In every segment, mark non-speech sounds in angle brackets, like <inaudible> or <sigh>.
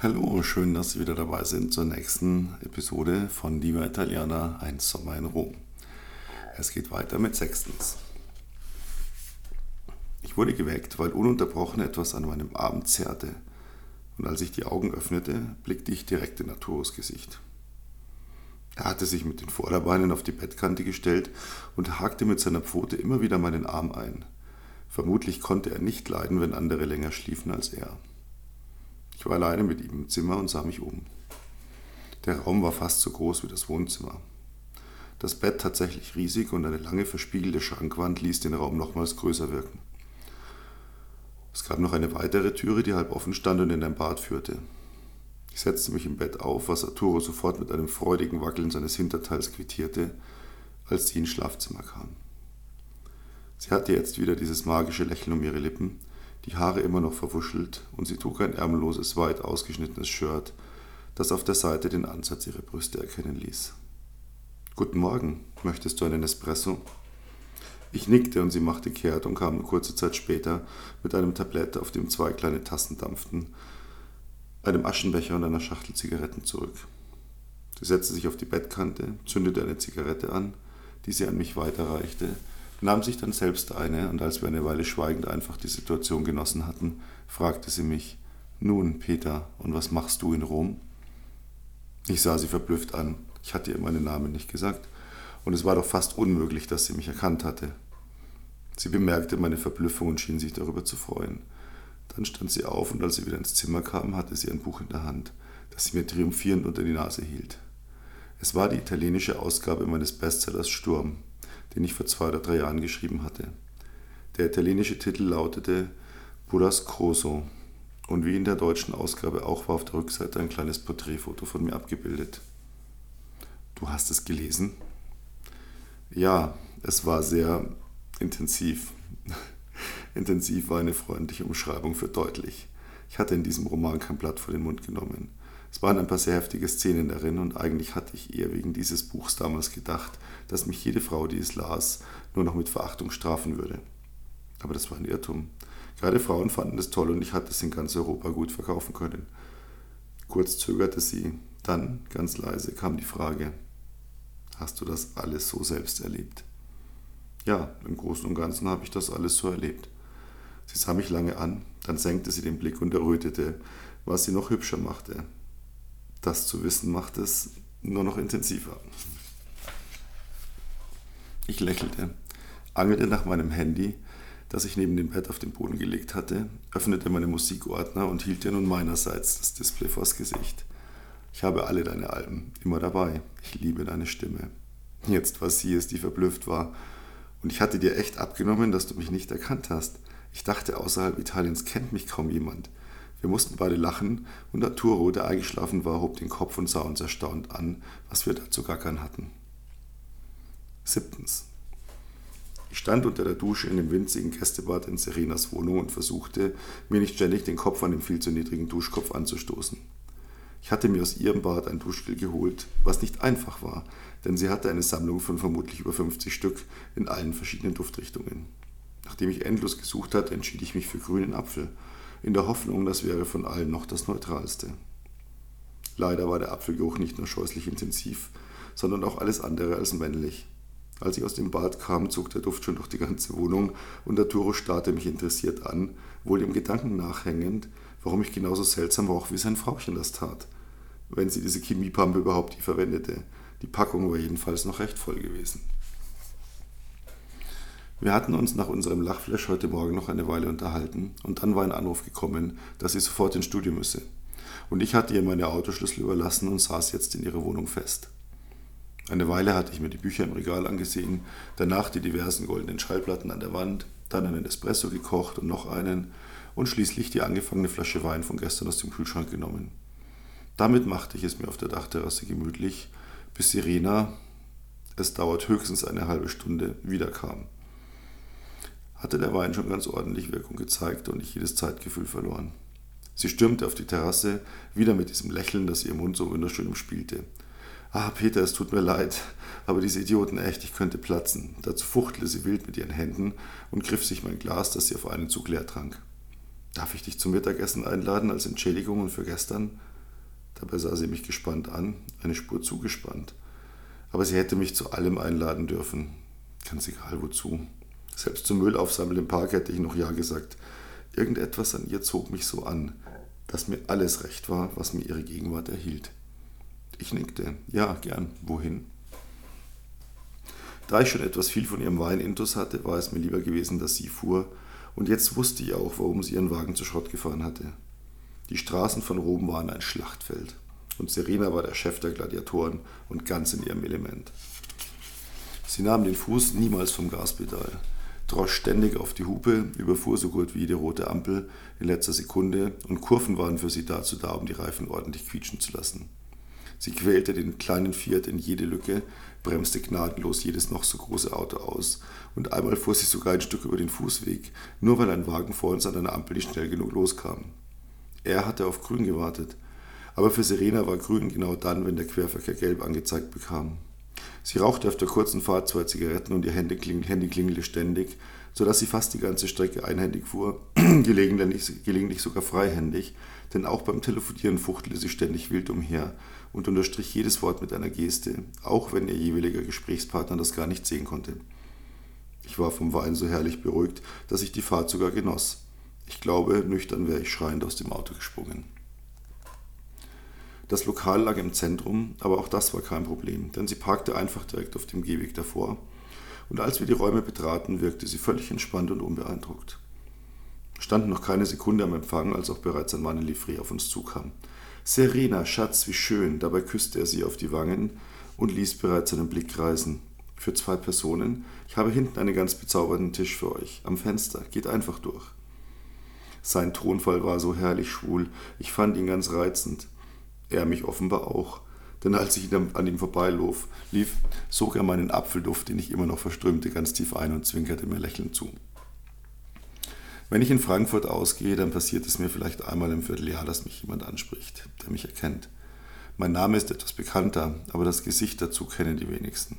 Hallo, schön, dass Sie wieder dabei sind zur nächsten Episode von Diva Italiana, ein Sommer in Rom. Es geht weiter mit sechstens. Ich wurde geweckt, weil ununterbrochen etwas an meinem Abend zerrte. Und als ich die Augen öffnete, blickte ich direkt in Arturos Gesicht. Er hatte sich mit den Vorderbeinen auf die Bettkante gestellt und hakte mit seiner Pfote immer wieder meinen Arm ein. Vermutlich konnte er nicht leiden, wenn andere länger schliefen als er. Ich war alleine mit ihm im Zimmer und sah mich um. Der Raum war fast so groß wie das Wohnzimmer. Das Bett tatsächlich riesig und eine lange verspiegelte Schrankwand ließ den Raum nochmals größer wirken. Es gab noch eine weitere Türe, die halb offen stand und in ein Bad führte. Ich setzte mich im Bett auf, was Arturo sofort mit einem freudigen Wackeln seines Hinterteils quittierte, als sie ins Schlafzimmer kam. Sie hatte jetzt wieder dieses magische Lächeln um ihre Lippen die Haare immer noch verwuschelt, und sie trug ein ärmelloses, weit ausgeschnittenes Shirt, das auf der Seite den Ansatz ihrer Brüste erkennen ließ. Guten Morgen, möchtest du einen Espresso? Ich nickte und sie machte kehrt und kam kurze Zeit später mit einem Tablett, auf dem zwei kleine Tassen dampften, einem Aschenbecher und einer Schachtel Zigaretten zurück. Sie setzte sich auf die Bettkante, zündete eine Zigarette an, die sie an mich weiterreichte nahm sich dann selbst eine, und als wir eine Weile schweigend einfach die Situation genossen hatten, fragte sie mich, nun, Peter, und was machst du in Rom? Ich sah sie verblüfft an. Ich hatte ihr meinen Namen nicht gesagt, und es war doch fast unmöglich, dass sie mich erkannt hatte. Sie bemerkte meine Verblüffung und schien sich darüber zu freuen. Dann stand sie auf, und als sie wieder ins Zimmer kam, hatte sie ein Buch in der Hand, das sie mir triumphierend unter die Nase hielt. Es war die italienische Ausgabe meines Bestsellers Sturm, den ich vor zwei oder drei Jahren geschrieben hatte. Der italienische Titel lautete Burrascoso und wie in der deutschen Ausgabe auch war auf der Rückseite ein kleines Porträtfoto von mir abgebildet. Du hast es gelesen? Ja, es war sehr intensiv. <laughs> intensiv war eine freundliche Umschreibung für deutlich. Ich hatte in diesem Roman kein Blatt vor den Mund genommen. Es waren ein paar sehr heftige Szenen darin und eigentlich hatte ich eher wegen dieses Buchs damals gedacht, dass mich jede Frau, die es las, nur noch mit Verachtung strafen würde. Aber das war ein Irrtum. Gerade Frauen fanden es toll und ich hatte es in ganz Europa gut verkaufen können. Kurz zögerte sie, dann, ganz leise, kam die Frage, hast du das alles so selbst erlebt? Ja, im Großen und Ganzen habe ich das alles so erlebt. Sie sah mich lange an, dann senkte sie den Blick und errötete, was sie noch hübscher machte. Das zu wissen macht es nur noch intensiver. Ich lächelte, angelte nach meinem Handy, das ich neben dem Bett auf den Boden gelegt hatte, öffnete meine Musikordner und hielt dir nun meinerseits das Display vors Gesicht. Ich habe alle deine Alben, immer dabei. Ich liebe deine Stimme. Jetzt war sie es, die verblüfft war. Und ich hatte dir echt abgenommen, dass du mich nicht erkannt hast. Ich dachte, außerhalb Italiens kennt mich kaum jemand. Wir mussten beide lachen und Arturo, der eingeschlafen war, hob den Kopf und sah uns erstaunt an, was wir dazu gackern hatten. Siebtens. Ich stand unter der Dusche in dem winzigen Gästebad in Serenas Wohnung und versuchte, mir nicht ständig den Kopf an dem viel zu niedrigen Duschkopf anzustoßen. Ich hatte mir aus ihrem Bad ein Duschgel geholt, was nicht einfach war, denn sie hatte eine Sammlung von vermutlich über 50 Stück in allen verschiedenen Duftrichtungen. Nachdem ich endlos gesucht hatte, entschied ich mich für grünen Apfel in der Hoffnung, das wäre von allen noch das Neutralste. Leider war der Apfelgeruch nicht nur scheußlich intensiv, sondern auch alles andere als männlich. Als ich aus dem Bad kam, zog der Duft schon durch die ganze Wohnung und Arturo starrte mich interessiert an, wohl dem Gedanken nachhängend, warum ich genauso seltsam roch, wie sein Frauchen das tat. Wenn sie diese Chemiepampe überhaupt nie verwendete. Die Packung war jedenfalls noch recht voll gewesen. Wir hatten uns nach unserem Lachflash heute Morgen noch eine Weile unterhalten und dann war ein Anruf gekommen, dass sie sofort ins Studio müsse. Und ich hatte ihr meine Autoschlüssel überlassen und saß jetzt in ihrer Wohnung fest. Eine Weile hatte ich mir die Bücher im Regal angesehen, danach die diversen goldenen Schallplatten an der Wand, dann einen Espresso gekocht und noch einen und schließlich die angefangene Flasche Wein von gestern aus dem Kühlschrank genommen. Damit machte ich es mir auf der Dachterrasse gemütlich, bis Serena, es dauert höchstens eine halbe Stunde, wiederkam hatte der Wein schon ganz ordentlich Wirkung gezeigt und ich jedes Zeitgefühl verloren. Sie stürmte auf die Terrasse, wieder mit diesem Lächeln, das ihr Mund so wunderschön umspielte. Ah, Peter, es tut mir leid, aber diese Idioten echt, ich könnte platzen. Dazu fuchtelte sie wild mit ihren Händen und griff sich mein Glas, das sie auf einen Zug leer trank. Darf ich dich zum Mittagessen einladen als Entschädigung und für gestern? Dabei sah sie mich gespannt an, eine Spur zugespannt. Aber sie hätte mich zu allem einladen dürfen. Ganz egal wozu. Selbst zum Müllaufsammeln im Park hätte ich noch Ja gesagt. Irgendetwas an ihr zog mich so an, dass mir alles recht war, was mir ihre Gegenwart erhielt. Ich nickte. Ja, gern. Wohin? Da ich schon etwas viel von ihrem Wein intus hatte, war es mir lieber gewesen, dass sie fuhr, und jetzt wusste ich auch, warum sie ihren Wagen zu Schrott gefahren hatte. Die Straßen von Rom waren ein Schlachtfeld, und Serena war der Chef der Gladiatoren und ganz in ihrem Element. Sie nahm den Fuß niemals vom Gaspedal, drosch ständig auf die Hupe, überfuhr so gut wie die rote Ampel in letzter Sekunde und Kurven waren für sie dazu da, um die Reifen ordentlich quietschen zu lassen. Sie quälte den kleinen Fiat in jede Lücke, bremste gnadenlos jedes noch so große Auto aus und einmal fuhr sie sogar ein Stück über den Fußweg, nur weil ein Wagen vor uns an einer Ampel nicht schnell genug loskam. Er hatte auf Grün gewartet, aber für Serena war Grün genau dann, wenn der Querverkehr gelb angezeigt bekam. Sie rauchte auf der kurzen Fahrt zwei Zigaretten und ihr Handy, klingelte ständig, sodass sie fast die ganze Strecke einhändig fuhr, <clears throat> gelegentlich, gelegentlich sogar freihändig, denn auch beim Telefonieren fuchtelte sie ständig wild umher und unterstrich jedes Wort mit einer Geste, auch wenn ihr jeweiliger Gesprächspartner das gar nicht sehen konnte. Ich war vom Wein so herrlich beruhigt, dass ich die Fahrt sogar genoss. Ich glaube, nüchtern wäre ich schreiend aus dem Auto gesprungen. Das Lokal lag im Zentrum, aber auch das war kein Problem, denn sie parkte einfach direkt auf dem Gehweg davor, und als wir die Räume betraten, wirkte sie völlig entspannt und unbeeindruckt. Standen noch keine Sekunde am Empfang, als auch bereits ein Mann in Livree auf uns zukam. Serena, Schatz, wie schön! Dabei küsste er sie auf die Wangen und ließ bereits seinen Blick reisen. Für zwei Personen. Ich habe hinten einen ganz bezaubernden Tisch für euch. Am Fenster. Geht einfach durch. Sein Tonfall war so herrlich schwul. Ich fand ihn ganz reizend. Er mich offenbar auch. Denn als ich an ihm vorbeilief, lief, sog er meinen Apfelduft, den ich immer noch verströmte, ganz tief ein und zwinkerte mir lächelnd zu. Wenn ich in Frankfurt ausgehe, dann passiert es mir vielleicht einmal im Vierteljahr, dass mich jemand anspricht, der mich erkennt. Mein Name ist etwas bekannter, aber das Gesicht dazu kennen die wenigsten.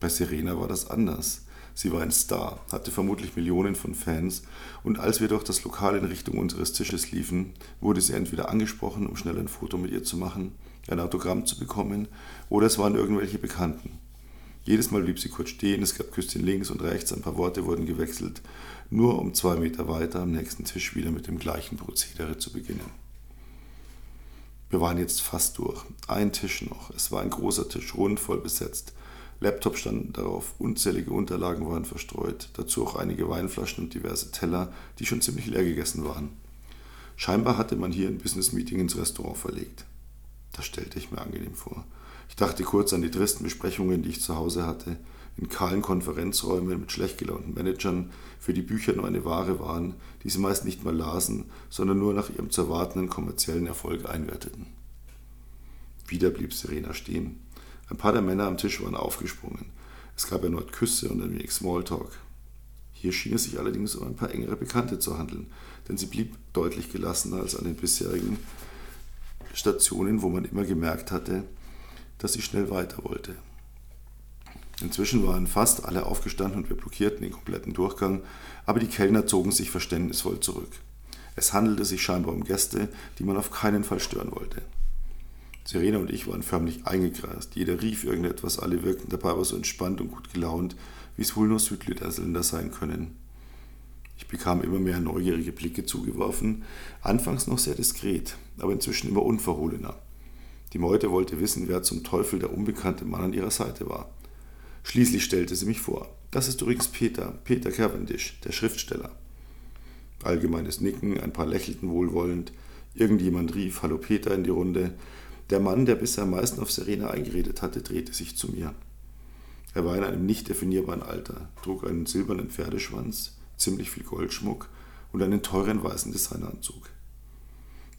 Bei Serena war das anders. Sie war ein Star, hatte vermutlich Millionen von Fans, und als wir durch das Lokal in Richtung unseres Tisches liefen, wurde sie entweder angesprochen, um schnell ein Foto mit ihr zu machen, ein Autogramm zu bekommen, oder es waren irgendwelche Bekannten. Jedes Mal blieb sie kurz stehen, es gab Küsschen links und rechts, ein paar Worte wurden gewechselt, nur um zwei Meter weiter am nächsten Tisch wieder mit dem gleichen Prozedere zu beginnen. Wir waren jetzt fast durch. Ein Tisch noch. Es war ein großer Tisch, rund voll besetzt. Laptop standen darauf, unzählige Unterlagen waren verstreut, dazu auch einige Weinflaschen und diverse Teller, die schon ziemlich leer gegessen waren. Scheinbar hatte man hier ein Business-Meeting ins Restaurant verlegt. Das stellte ich mir angenehm vor. Ich dachte kurz an die tristen Besprechungen, die ich zu Hause hatte, in kahlen Konferenzräumen mit schlecht gelaunten Managern, für die Bücher nur eine Ware waren, die sie meist nicht mal lasen, sondern nur nach ihrem zu erwartenden kommerziellen Erfolg einwerteten. Wieder blieb Serena stehen. Ein paar der Männer am Tisch waren aufgesprungen. Es gab erneut Küsse und ein wenig Smalltalk. Hier schien es sich allerdings um ein paar engere Bekannte zu handeln, denn sie blieb deutlich gelassener als an den bisherigen Stationen, wo man immer gemerkt hatte, dass sie schnell weiter wollte. Inzwischen waren fast alle aufgestanden und wir blockierten den kompletten Durchgang, aber die Kellner zogen sich verständnisvoll zurück. Es handelte sich scheinbar um Gäste, die man auf keinen Fall stören wollte. Serena und ich waren förmlich eingekreist. Jeder rief irgendetwas, alle wirkten dabei aber so entspannt und gut gelaunt, wie es wohl nur Südlederländer sein können. Ich bekam immer mehr neugierige Blicke zugeworfen, anfangs noch sehr diskret, aber inzwischen immer unverhohlener. Die Meute wollte wissen, wer zum Teufel der unbekannte Mann an ihrer Seite war. Schließlich stellte sie mich vor. Das ist übrigens Peter, Peter Cavendish, der Schriftsteller. Allgemeines Nicken, ein paar lächelten wohlwollend. Irgendjemand rief Hallo Peter in die Runde. Der Mann, der bisher am meisten auf Serena eingeredet hatte, drehte sich zu mir. Er war in einem nicht definierbaren Alter, trug einen silbernen Pferdeschwanz, ziemlich viel Goldschmuck und einen teuren weißen Designeranzug.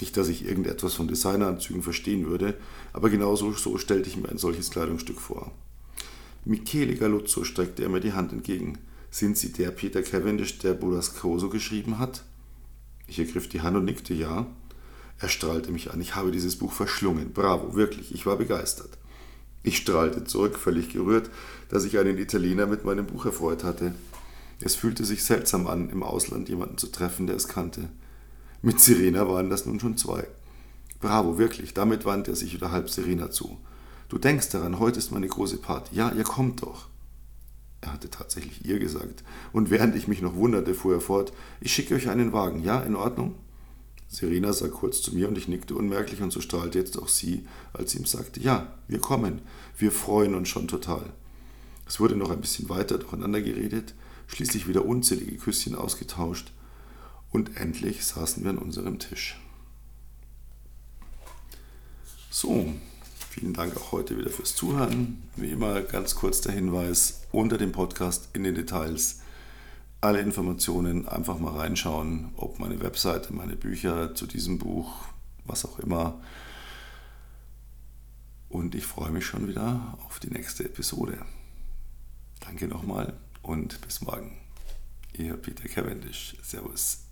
Nicht, dass ich irgendetwas von Designeranzügen verstehen würde, aber genauso so stellte ich mir ein solches Kleidungsstück vor. Michele Galuzzo streckte er mir die Hand entgegen. Sind Sie der Peter Cavendish, der Burascoso geschrieben hat? Ich ergriff die Hand und nickte ja. Er strahlte mich an. Ich habe dieses Buch verschlungen. Bravo, wirklich, ich war begeistert. Ich strahlte zurück, völlig gerührt, dass ich einen Italiener mit meinem Buch erfreut hatte. Es fühlte sich seltsam an, im Ausland jemanden zu treffen, der es kannte. Mit Sirena waren das nun schon zwei. Bravo, wirklich. Damit wandte er sich wieder halb Serena zu. Du denkst daran, heute ist meine große Party. Ja, ihr kommt doch. Er hatte tatsächlich ihr gesagt. Und während ich mich noch wunderte, fuhr er fort, ich schicke euch einen Wagen. Ja, in Ordnung? Serena sah kurz zu mir und ich nickte unmerklich und so strahlte jetzt auch sie, als sie ihm sagte, ja, wir kommen. Wir freuen uns schon total. Es wurde noch ein bisschen weiter durcheinander geredet, schließlich wieder unzählige Küsschen ausgetauscht und endlich saßen wir an unserem Tisch. So, vielen Dank auch heute wieder fürs Zuhören. Wie immer ganz kurz der Hinweis unter dem Podcast in den Details. Alle Informationen einfach mal reinschauen, ob meine Webseite, meine Bücher zu diesem Buch, was auch immer. Und ich freue mich schon wieder auf die nächste Episode. Danke nochmal und bis morgen. Ihr Peter Cavendish. Servus.